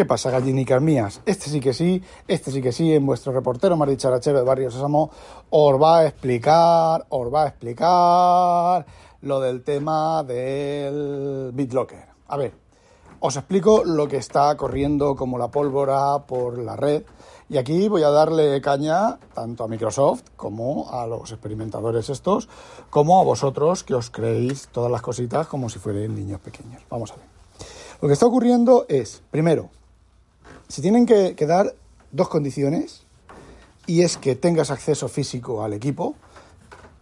¿Qué pasa, gallinicas mías? Este sí que sí, este sí que sí, en vuestro reportero más dicharachero de Barrio Sésamo os va a explicar, os va a explicar lo del tema del BitLocker. A ver, os explico lo que está corriendo como la pólvora por la red y aquí voy a darle caña tanto a Microsoft como a los experimentadores estos, como a vosotros que os creéis todas las cositas como si fueran niños pequeños. Vamos a ver. Lo que está ocurriendo es, primero, se tienen que, que dar dos condiciones y es que tengas acceso físico al equipo,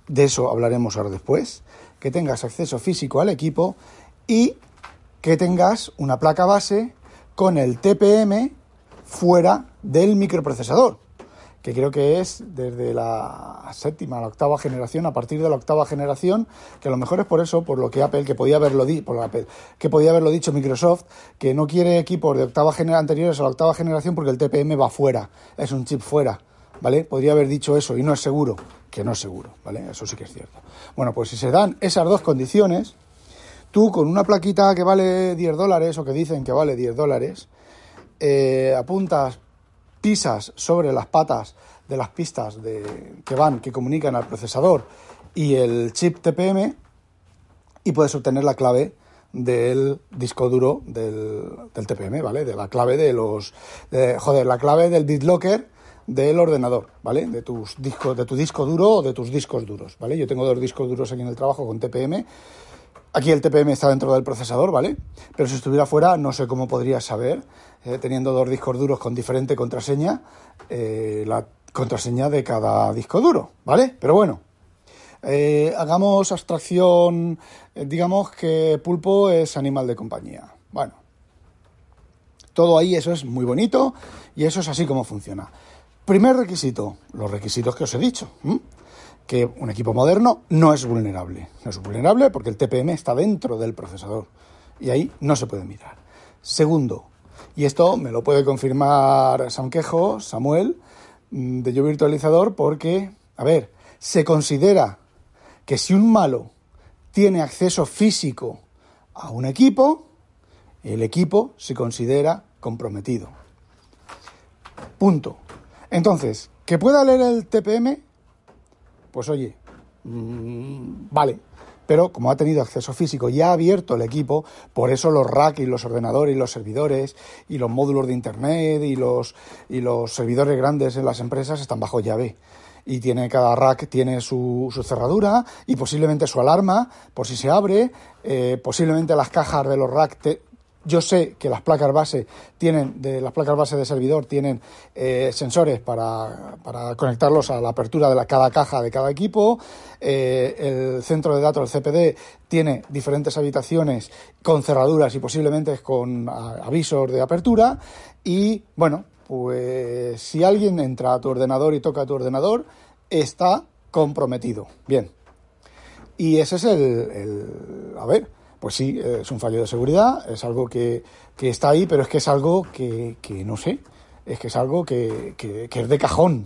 de eso hablaremos ahora después, que tengas acceso físico al equipo y que tengas una placa base con el TPM fuera del microprocesador, que creo que es desde la séptima a la octava generación, a partir de la octava generación, que a lo mejor es por eso, por lo que Apple, que podía haberlo, di que podía haberlo dicho Microsoft, que no quiere equipos de octava anteriores a la octava generación porque el TPM va fuera, es un chip fuera, ¿vale? Podría haber dicho eso y no es seguro, que no es seguro, ¿vale? Eso sí que es cierto. Bueno, pues si se dan esas dos condiciones, tú con una plaquita que vale 10 dólares o que dicen que vale 10 dólares, eh, apuntas, pisas sobre las patas de las pistas de, que van, que comunican al procesador y el chip TPM y puedes obtener la clave del disco duro del, del TPM, ¿vale? De la clave de los... joder, la clave del BitLocker del ordenador, ¿vale? De tus discos, de tu disco duro o de tus discos duros, ¿vale? Yo tengo dos discos duros aquí en el trabajo con TPM. Aquí el TPM está dentro del procesador, ¿vale? Pero si estuviera fuera, no sé cómo podría saber, eh, teniendo dos discos duros con diferente contraseña, eh, la contraseña de cada disco duro, ¿vale? Pero bueno, eh, hagamos abstracción, digamos que pulpo es animal de compañía. Bueno, todo ahí, eso es muy bonito y eso es así como funciona. Primer requisito, los requisitos que os he dicho. Que un equipo moderno no es vulnerable. No es vulnerable porque el TPM está dentro del procesador y ahí no se puede mirar. Segundo, y esto me lo puede confirmar Sanquejo, Samuel, mm, de Yo Virtualizador, porque, a ver, se considera que si un malo tiene acceso físico a un equipo, el equipo se considera comprometido. Punto. Entonces, ¿que pueda leer el TPM? Pues oye, mmm, vale, pero como ha tenido acceso físico y ha abierto el equipo, por eso los rack y los ordenadores y los servidores y los módulos de internet y los, y los servidores grandes en las empresas están bajo llave. Y tiene cada rack tiene su, su cerradura y posiblemente su alarma por si se abre. Eh, posiblemente las cajas de los rack yo sé que las placas base tienen, de las placas base de servidor tienen eh, sensores para, para, conectarlos a la apertura de cada caja de cada equipo. Eh, el centro de datos, el CPD, tiene diferentes habitaciones con cerraduras y posiblemente con avisos de apertura. Y bueno, pues si alguien entra a tu ordenador y toca tu ordenador, está comprometido. Bien. Y ese es el, el a ver, pues sí, es un fallo de seguridad, es algo que, que está ahí, pero es que es algo que, que no sé, es que es algo que, que, es de cajón.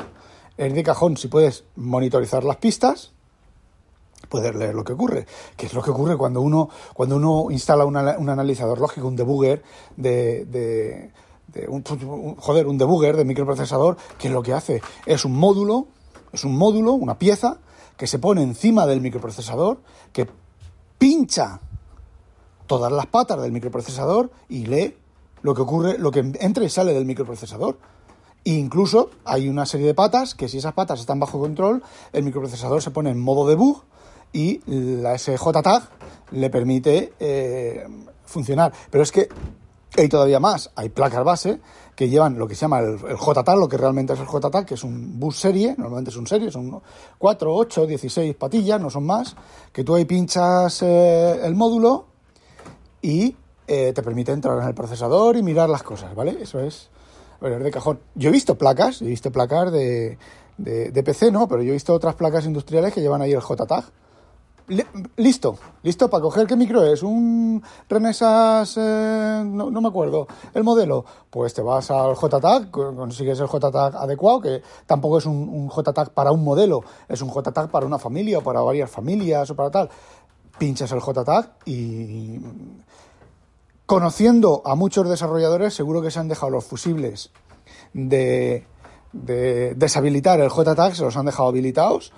Es de cajón si puedes monitorizar las pistas, puedes leer lo que ocurre. Que es lo que ocurre cuando uno, cuando uno instala un analizador lógico, un debugger de, de, de un, joder, un debugger de microprocesador, que lo que hace es un módulo, es un módulo, una pieza, que se pone encima del microprocesador, que pincha todas las patas del microprocesador y lee lo que ocurre, lo que entra y sale del microprocesador. E incluso hay una serie de patas que si esas patas están bajo control, el microprocesador se pone en modo debug y la SJ tag le permite eh, funcionar. Pero es que hay todavía más, hay placas base que llevan lo que se llama el, el JTAG, lo que realmente es el JTAG, que es un bus serie, normalmente es un serie, son 4, 8, 16 patillas, no son más, que tú ahí pinchas eh, el módulo y eh, te permite entrar en el procesador y mirar las cosas, ¿vale? Eso es de cajón. Yo he visto placas, he visto placas de, de, PC, ¿no? Pero yo he visto otras placas industriales que llevan ahí el JTAG. listo, listo para coger qué micro es, un Renesas, eh, no, me acuerdo, el modelo, pues te vas al JTAG, consigues el JTAG adecuado, que tampoco es un, un JTAG para un modelo, es un JTAG para una familia o para varias familias o para tal. Pinchas el JTAG y conociendo a muchos desarrolladores, seguro que se han dejado los fusibles de, deshabilitar el JTAG, se los han dejado habilitados.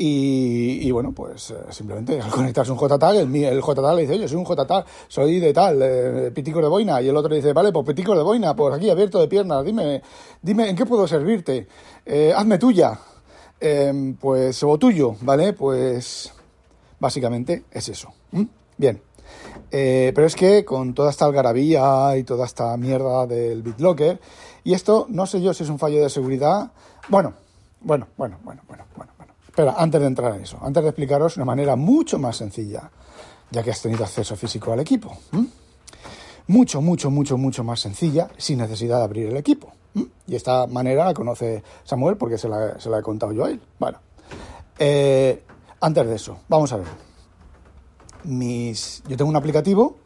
Y, bueno, pues eh, simplemente al conectarse un JTAG, el, el JTAG le dice, oye, soy un JTAG, soy de tal, eh, de boina. Y el otro le dice, vale, pues pitico de boina, pues aquí abierto de piernas, dime, dime, ¿en qué puedo servirte? Eh, hazme tuya. Em, pues, o tuyo, ¿vale? Pues básicamente es eso. Bien. Eh, pero es que con toda esta algarabía y toda esta mierda del BitLocker, y esto no sé yo si es un fallo de seguridad. Bueno, bueno, bueno, bueno, bueno, bueno. bueno. Espera, antes de entrar en eso, antes de explicaros una manera mucho más sencilla, ya que has tenido acceso físico al equipo. Mucho, mucho, mucho, mucho más sencilla, sin necesidad de abrir el equipo. Y esta manera la conoce Samuel porque se la, he contado yo a él. Bueno, eh, antes de eso, vamos a ver. Mis... Yo tengo un aplicativo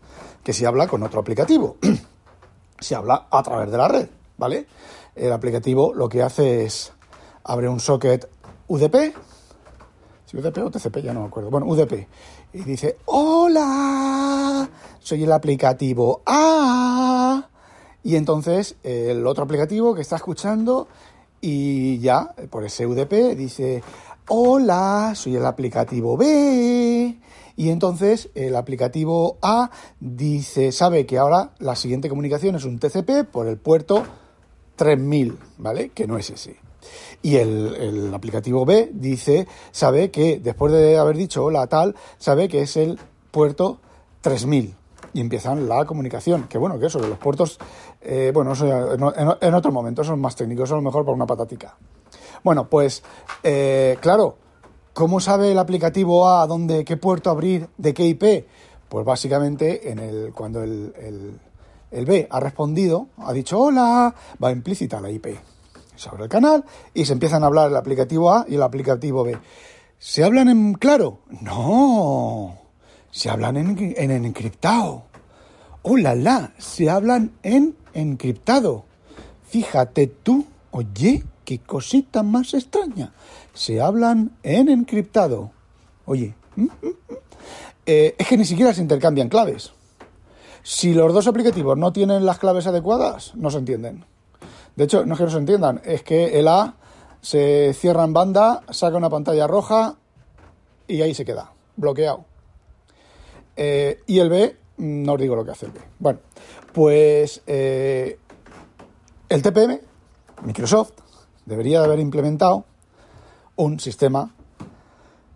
que se habla con otro aplicativo. se habla a través de la red, ¿vale? El aplicativo lo que hace es abre un socket UDP, si UDP o TCP, ya no me acuerdo, bueno, UDP, y dice, hola, soy el aplicativo A, y entonces el otro aplicativo que está escuchando y ya por ese UDP dice, hola, soy el aplicativo B, y entonces el aplicativo A dice, sabe que ahora la siguiente comunicación es un TCP por el puerto 3000, ¿vale? Que no es ese. Y el, aplicativo B dice, sabe que después de haber dicho hola tal, sabe que es el puerto 3000 y empiezan la comunicación. Que bueno, que eso de los puertos, eh, bueno, eso en, otro momento, son más técnicos, eso a lo mejor para una patatica. Bueno, pues eh, claro, ¿Cómo sabe el aplicativo A dónde, qué puerto abrir, de qué IP? Pues básicamente en el, cuando el, B ha respondido, ha dicho hola, va implícita la IP. Se abre el canal y se empiezan a hablar el aplicativo A y el aplicativo B. ¿Se hablan en claro? No, se hablan en, en encriptado. ¡Oh, la, la! Se hablan en encriptado. Fíjate tú, oye, qué cosita más extraña se hablan en encriptado. Oye, eh, es que ni siquiera se intercambian claves. Si los dos aplicativos no tienen las claves adecuadas, no se entienden. De hecho, no es que no se entiendan, es que el A se cierra en banda, saca una pantalla roja y ahí se queda, bloqueado. Eh, y el B, no os digo lo que hace el B. Bueno, pues eh, el TPM, Microsoft, debería de haber implementado un sistema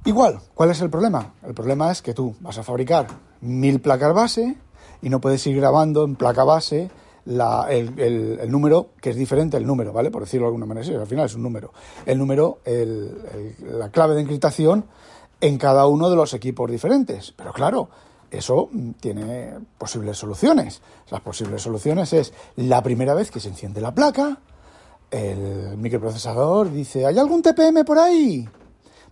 igual. ¿Cuál es el problema? El problema es que tú vas a fabricar mil placas base y no puedes ir grabando en placa base el, número, que es diferente el número, ¿vale? Por decirlo de alguna manera, al final es un número. El número, la clave de encriptación en cada uno de los equipos diferentes. Pero claro, eso tiene posibles soluciones. Las posibles soluciones es la primera vez que se enciende la placa, el microprocesador dice, ¿hay algún TPM por ahí?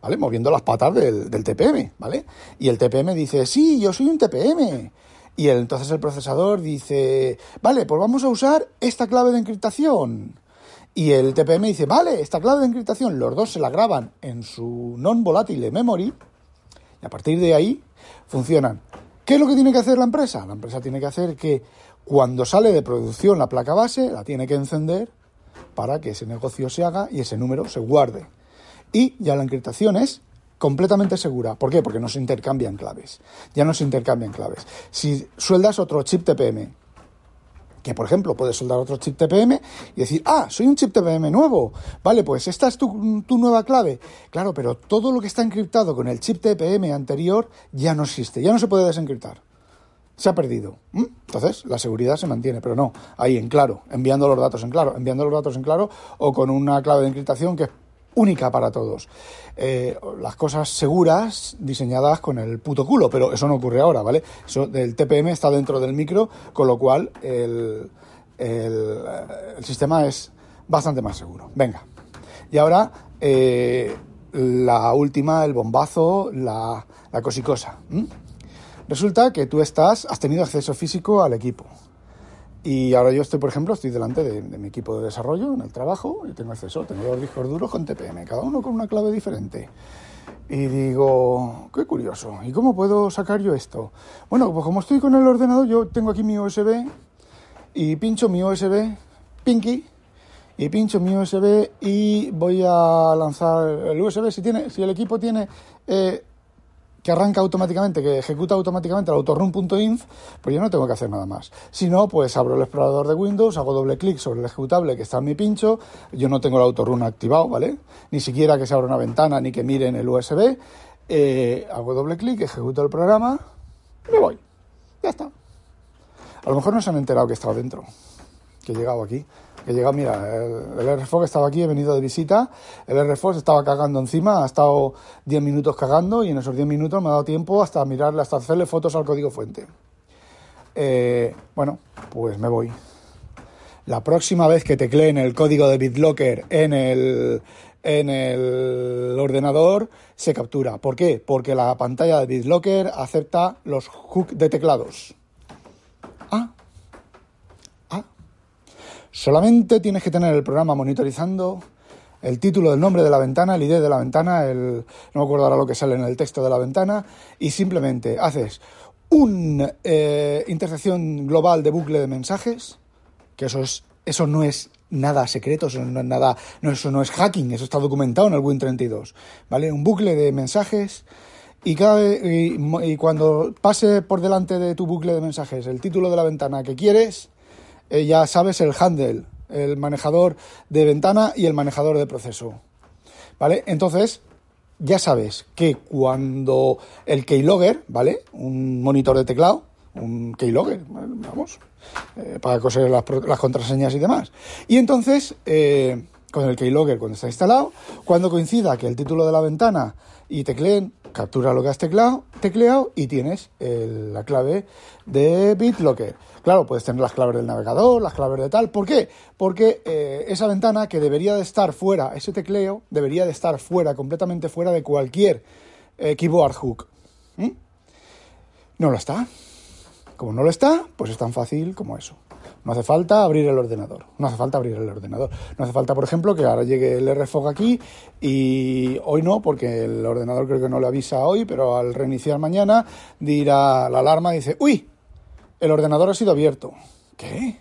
¿Vale? Moviendo las patas del, TPM, ¿vale? Y el TPM dice, sí, yo soy un TPM. Y entonces el procesador dice, vale, pues vamos a usar esta clave de encriptación. Y el TPM dice, vale, esta clave de encriptación, los dos se la graban en su non-volatile memory y a partir de ahí funcionan. ¿Qué es lo que tiene que hacer la empresa? La empresa tiene que hacer que cuando sale de producción la placa base, la tiene que encender para que ese negocio se haga y ese número se guarde. Y ya la encriptación es completamente segura. ¿Por qué? Porque no se intercambian claves. Ya no se intercambian claves. Si sueldas otro chip TPM, que por ejemplo puedes soldar otro chip TPM y decir, ah, soy un chip TPM nuevo, vale, pues esta es tu, tu, nueva clave. Claro, pero todo lo que está encriptado con el chip TPM anterior ya no existe, ya no se puede desencriptar se ha perdido. Entonces, la seguridad se mantiene, pero no, ahí en claro, enviando los datos en claro, enviando los datos en claro o con una clave de encriptación que es única para todos. Eh, las cosas seguras diseñadas con el puto culo, pero eso no ocurre ahora, ¿vale? Eso del TPM está dentro del micro, con lo cual el, el, el sistema es bastante más seguro. Venga. Y ahora eh, la última, el bombazo, la, la cosicosa. Resulta que tú estás, has tenido acceso físico al equipo. Y ahora yo estoy, por ejemplo, estoy delante de, de, mi equipo de desarrollo en el trabajo y tengo acceso, tengo dos discos duros con TPM, cada uno con una clave diferente. Y digo, qué curioso, ¿y cómo puedo sacar yo esto? Bueno, pues como estoy con el ordenador, yo tengo aquí mi USB y pincho mi USB, Pinky, y pincho mi USB y voy a lanzar el USB. Si, tiene, si el equipo tiene eh, que arranca automáticamente, que ejecuta automáticamente el autorun.inf, pues yo no tengo que hacer nada más. Si no, pues abro el explorador de Windows, hago doble clic sobre el ejecutable que está en mi pincho, yo no tengo el autorun activado, ¿vale? Ni siquiera que se abra una ventana ni que mire en el USB, eh, hago doble clic, ejecuto el programa, me voy. Ya está. A lo mejor no se han enterado que he estado dentro, que he llegado aquí que llega, mira, el, el RFOG estaba aquí, he venido de visita, el RFOG estaba cagando encima, ha estado 10 minutos cagando y en esos 10 minutos me ha dado tiempo hasta mirarle, hasta hacerle fotos al código fuente. Eh, bueno, pues me voy. La próxima vez que tecleen el código de BitLocker en el, en el ordenador, se captura. ¿Por qué? Porque la pantalla de BitLocker acepta los hooks de teclados. Solamente tienes que tener el programa monitorizando el título del nombre de la ventana, el ID de la ventana, el, no me acuerdo ahora lo que sale en el texto de la ventana, y simplemente haces una eh, intersección global de bucle de mensajes, que eso, es, eso no es nada secreto, eso no es nada, no, eso no es hacking, eso está documentado en el Win32, ¿vale? Un bucle de mensajes y, cada, y, y cuando pase por delante de tu bucle de mensajes el título de la ventana que quieres, eh, ya sabes el handle, el manejador de ventana y el manejador de proceso. ¿Vale? Entonces, ya sabes que cuando el keylogger, ¿vale? Un monitor de teclado, un keylogger, vamos, eh, para coser las, las, contraseñas y demás. Y entonces, eh, con el keylogger cuando está instalado, cuando coincida que el título de la ventana y tecleen, captura lo que has teclado, tecleado y tienes la clave de BitLocker. Claro, puedes tener las claves del navegador, las claves de tal. ¿Por qué? Porque eh, esa ventana que debería de estar fuera, ese tecleo, debería de estar fuera, completamente fuera de cualquier eh, keyboard hook. ¿Mm? No lo está. Como no lo está, pues es tan fácil como eso. No hace falta abrir el ordenador. No hace falta abrir el ordenador. No hace falta, por ejemplo, que ahora llegue el RFOG aquí y hoy no, porque el ordenador creo que no le avisa hoy, pero al reiniciar mañana dirá la alarma dice, uy, el ordenador ha sido abierto. ¿Qué?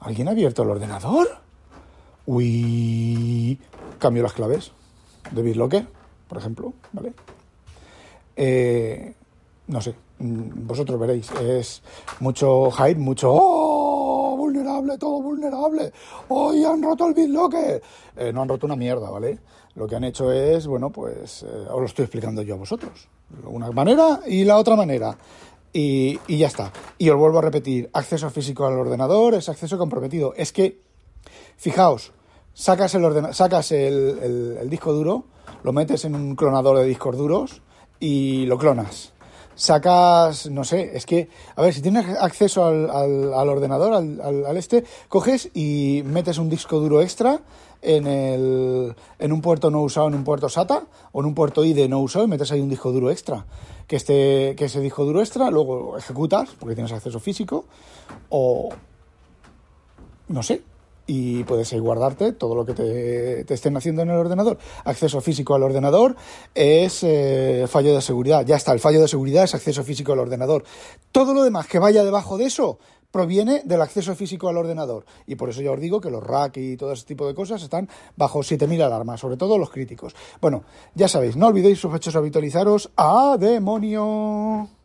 ¿Alguien ha abierto el ordenador? Uy, cambio las claves de BitLocker, por ejemplo, ¿vale? Eh, no sé, mm, vosotros veréis, es mucho hype, mucho ¡oh! Todo vulnerable. Hoy han roto el BitLocker. Eh, no han roto una mierda, ¿vale? Lo que han hecho es, bueno, pues eh, os lo estoy explicando yo a vosotros. Una manera y la otra manera. Y, ya está. Y os vuelvo a repetir, acceso físico al ordenador es acceso comprometido. Es que, fijaos, sacas el, ordena sacas el disco duro, lo metes en un clonador de discos duros y lo clonas sacas, no sé, es que, a ver, si tienes acceso al, al, al ordenador, al, al, este, coges y metes un disco duro extra en, el, en un puerto no usado, en un puerto SATA o en un puerto ID no usado y metes ahí un disco duro extra. Que, este, que ese disco duro extra luego ejecutas porque tienes acceso físico o, no sé, y puedes ahí guardarte todo lo que te, te, estén haciendo en el ordenador. Acceso físico al ordenador es eh, fallo de seguridad. Ya está, el fallo de seguridad es acceso físico al ordenador. Todo lo demás que vaya debajo de eso proviene del acceso físico al ordenador. Y por eso ya os digo que los rack y todo ese tipo de cosas están bajo 7.000 alarmas, sobre todo los críticos. Bueno, ya sabéis, no olvidéis sospechosos habitualizaros. ¡A demonio!